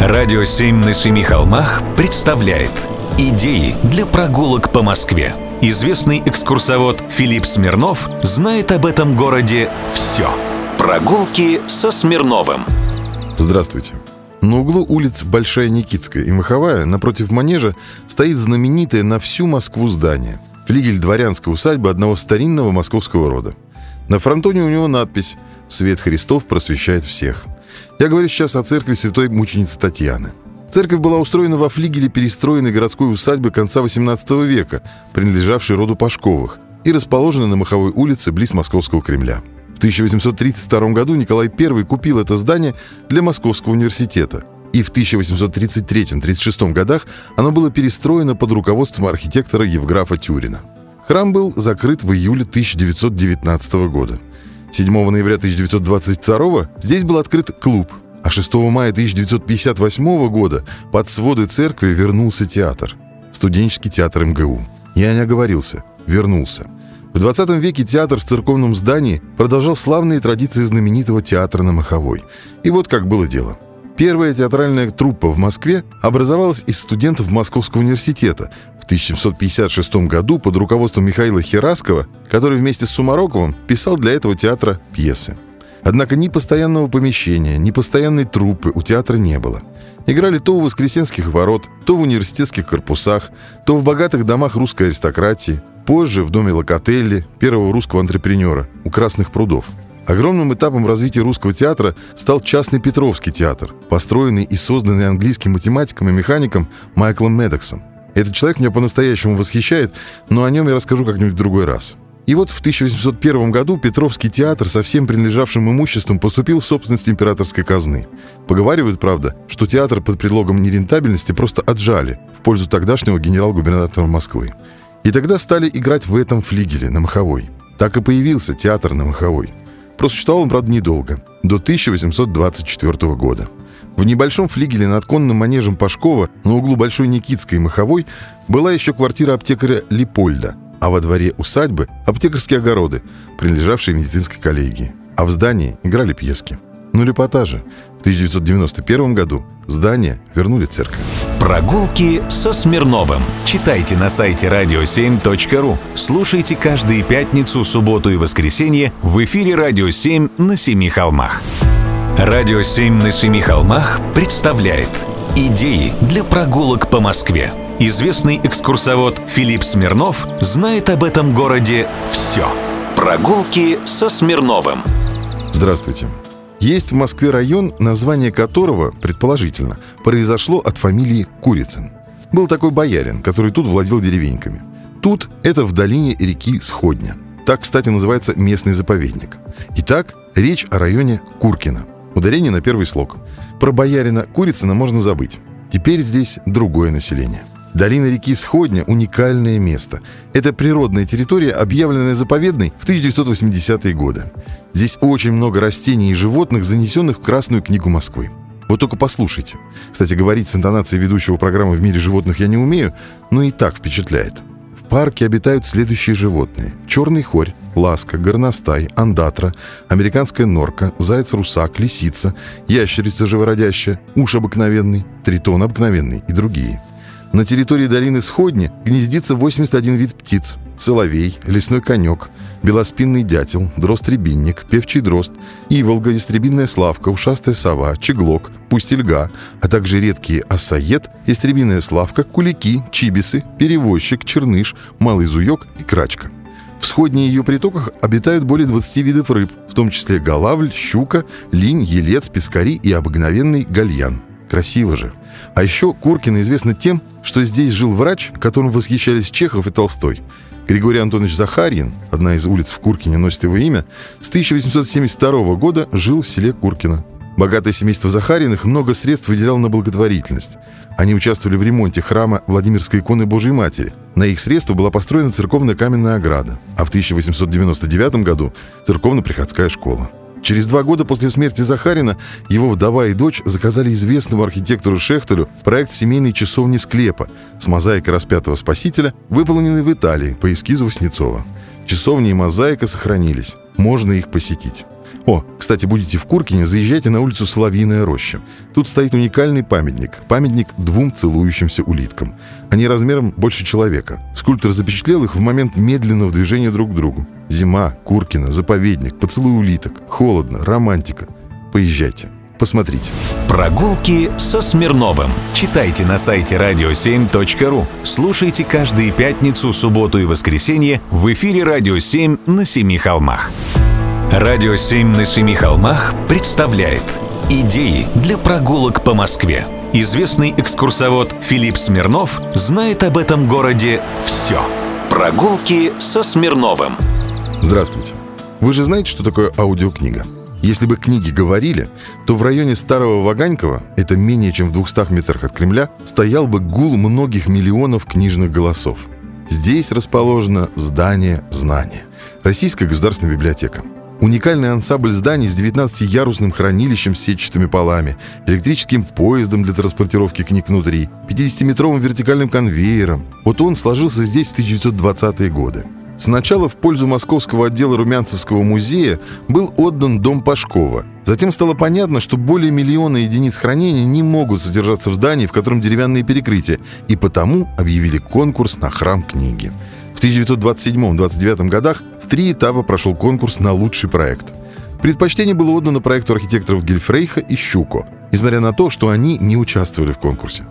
Радио «Семь на семи холмах» представляет Идеи для прогулок по Москве. Известный экскурсовод Филипп Смирнов знает об этом городе все. Прогулки со Смирновым. Здравствуйте. На углу улиц Большая Никитская и Маховая, напротив манежа, стоит знаменитое на всю Москву здание. Флигель дворянской усадьбы одного старинного московского рода. На фронтоне у него надпись «Свет Христов просвещает всех». Я говорю сейчас о церкви святой мученицы Татьяны. Церковь была устроена во флигеле перестроенной городской усадьбы конца XVIII века, принадлежавшей роду Пашковых, и расположена на Маховой улице близ Московского Кремля. В 1832 году Николай I купил это здание для Московского университета, и в 1833-36 годах оно было перестроено под руководством архитектора Евграфа Тюрина. Храм был закрыт в июле 1919 года. 7 ноября 1922 здесь был открыт клуб, а 6 мая 1958 года под своды церкви вернулся театр. Студенческий театр МГУ. Я не оговорился. Вернулся. В 20 веке театр в церковном здании продолжал славные традиции знаменитого театра на Маховой. И вот как было дело. Первая театральная труппа в Москве образовалась из студентов Московского университета в 1756 году под руководством Михаила Хераскова, который вместе с Сумароковым писал для этого театра пьесы. Однако ни постоянного помещения, ни постоянной труппы у театра не было. Играли то у воскресенских ворот, то в университетских корпусах, то в богатых домах русской аристократии, позже в доме Локотелли, первого русского антрепренера, у Красных прудов – Огромным этапом развития русского театра стал частный Петровский театр, построенный и созданный английским математиком и механиком Майклом Медоксом. Этот человек меня по-настоящему восхищает, но о нем я расскажу как-нибудь в другой раз. И вот в 1801 году Петровский театр со всем принадлежавшим имуществом поступил в собственность императорской казны. Поговаривают, правда, что театр под предлогом нерентабельности просто отжали в пользу тогдашнего генерал-губернатора Москвы. И тогда стали играть в этом флигеле на Маховой. Так и появился театр на Маховой. Просуществовал он, правда, недолго, до 1824 года. В небольшом флигеле над конным манежем Пашкова на углу Большой Никитской и Маховой была еще квартира аптекаря Липольда, а во дворе усадьбы – аптекарские огороды, принадлежавшие медицинской коллегии. А в здании играли пьески. Ну, репортажи. В 1991 году здание вернули церковь. Прогулки со Смирновым. Читайте на сайте radio7.ru. Слушайте каждые пятницу, субботу и воскресенье в эфире «Радио 7» на Семи холмах. «Радио 7» на Семи холмах представляет Идеи для прогулок по Москве. Известный экскурсовод Филипп Смирнов знает об этом городе все. Прогулки со Смирновым. Здравствуйте. Есть в Москве район, название которого, предположительно, произошло от фамилии Курицын. Был такой боярин, который тут владел деревеньками. Тут это в долине реки Сходня. Так, кстати, называется местный заповедник. Итак, речь о районе Куркина. Ударение на первый слог. Про боярина Курицына можно забыть. Теперь здесь другое население – Долина реки Сходня – уникальное место. Это природная территория, объявленная заповедной в 1980-е годы. Здесь очень много растений и животных, занесенных в Красную книгу Москвы. Вот только послушайте. Кстати, говорить с интонацией ведущего программы «В мире животных» я не умею, но и так впечатляет. В парке обитают следующие животные. Черный хорь, ласка, горностай, андатра, американская норка, заяц-русак, лисица, ящерица живородящая, уж обыкновенный, тритон обыкновенный и другие – на территории долины Сходни гнездится 81 вид птиц. Соловей, лесной конек, белоспинный дятел, дрозд-рябинник, певчий дрозд, иволга, истребинная славка, ушастая сова, чеглок, пустельга, а также редкие осаед, истребиная славка, кулики, чибисы, перевозчик, черныш, малый зуек и крачка. В сходне ее притоках обитают более 20 видов рыб, в том числе голавль, щука, линь, елец, пескари и обыкновенный гальян. Красиво же. А еще Куркина известна тем, что здесь жил врач, которым восхищались Чехов и Толстой. Григорий Антонович Захарьин, одна из улиц в Куркине носит его имя, с 1872 года жил в селе Куркино. Богатое семейство Захариных много средств выделяло на благотворительность. Они участвовали в ремонте храма Владимирской иконы Божьей Матери. На их средства была построена церковная каменная ограда, а в 1899 году церковно-приходская школа. Через два года после смерти Захарина его вдова и дочь заказали известному архитектору Шехтелю проект семейной часовни склепа с мозаикой распятого спасителя, выполненный в Италии по эскизу Васнецова. Часовня и мозаика сохранились. Можно их посетить. О, кстати, будете в Куркине, заезжайте на улицу Соловьиная роща. Тут стоит уникальный памятник. Памятник двум целующимся улиткам. Они размером больше человека. Скульптор запечатлел их в момент медленного движения друг к другу. Зима, Куркина, заповедник, поцелуй улиток, холодно, романтика. Поезжайте. Посмотрите. Прогулки со Смирновым. Читайте на сайте radio7.ru. Слушайте каждые пятницу, субботу и воскресенье в эфире «Радио 7» на Семи холмах. «Радио 7» на Семи холмах представляет Идеи для прогулок по Москве. Известный экскурсовод Филипп Смирнов знает об этом городе все. Прогулки со Смирновым. Здравствуйте. Вы же знаете, что такое аудиокнига? Если бы книги говорили, то в районе Старого Ваганькова, это менее чем в 200 метрах от Кремля, стоял бы гул многих миллионов книжных голосов. Здесь расположено здание знания. Российская государственная библиотека. Уникальный ансамбль зданий с 19-ярусным хранилищем с сетчатыми полами, электрическим поездом для транспортировки книг внутри, 50-метровым вертикальным конвейером. Вот он сложился здесь в 1920-е годы. Сначала в пользу московского отдела Румянцевского музея был отдан дом Пашкова. Затем стало понятно, что более миллиона единиц хранения не могут содержаться в здании, в котором деревянные перекрытия, и потому объявили конкурс на храм книги. В 1927-29 годах в три этапа прошел конкурс на лучший проект. Предпочтение было отдано проекту архитекторов Гельфрейха и Щуко, несмотря на то, что они не участвовали в конкурсе.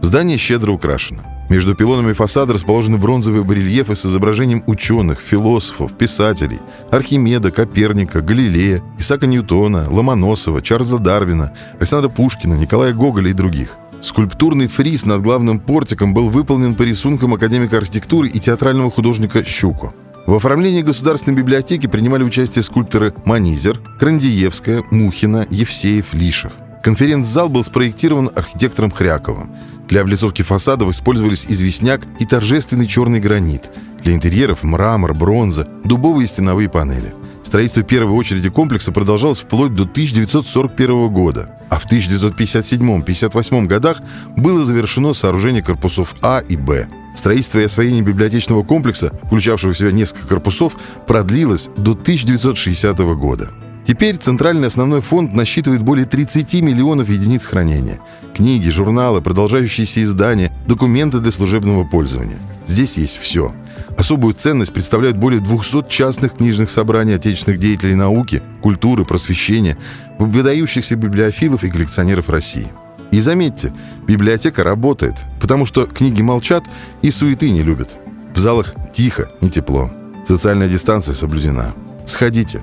Здание щедро украшено. Между пилонами фасада расположены бронзовые барельефы с изображением ученых, философов, писателей, Архимеда, Коперника, Галилея, Исаака Ньютона, Ломоносова, Чарльза Дарвина, Александра Пушкина, Николая Гоголя и других. Скульптурный фриз над главным портиком был выполнен по рисункам академика архитектуры и театрального художника Щуко. В оформлении Государственной библиотеки принимали участие скульпторы Манизер, Крандиевская, Мухина, Евсеев, Лишев. Конференц-зал был спроектирован архитектором Хряковым. Для облицовки фасадов использовались известняк и торжественный черный гранит. Для интерьеров мрамор, бронза, дубовые стеновые панели. Строительство первой очереди комплекса продолжалось вплоть до 1941 года, а в 1957-58 годах было завершено сооружение корпусов А и Б. Строительство и освоение библиотечного комплекса, включавшего в себя несколько корпусов, продлилось до 1960 года. Теперь Центральный основной фонд насчитывает более 30 миллионов единиц хранения. Книги, журналы, продолжающиеся издания, документы для служебного пользования. Здесь есть все. Особую ценность представляют более 200 частных книжных собраний отечественных деятелей науки, культуры, просвещения, выдающихся библиофилов и коллекционеров России. И заметьте, библиотека работает, потому что книги молчат и суеты не любят. В залах тихо и тепло. Социальная дистанция соблюдена. Сходите,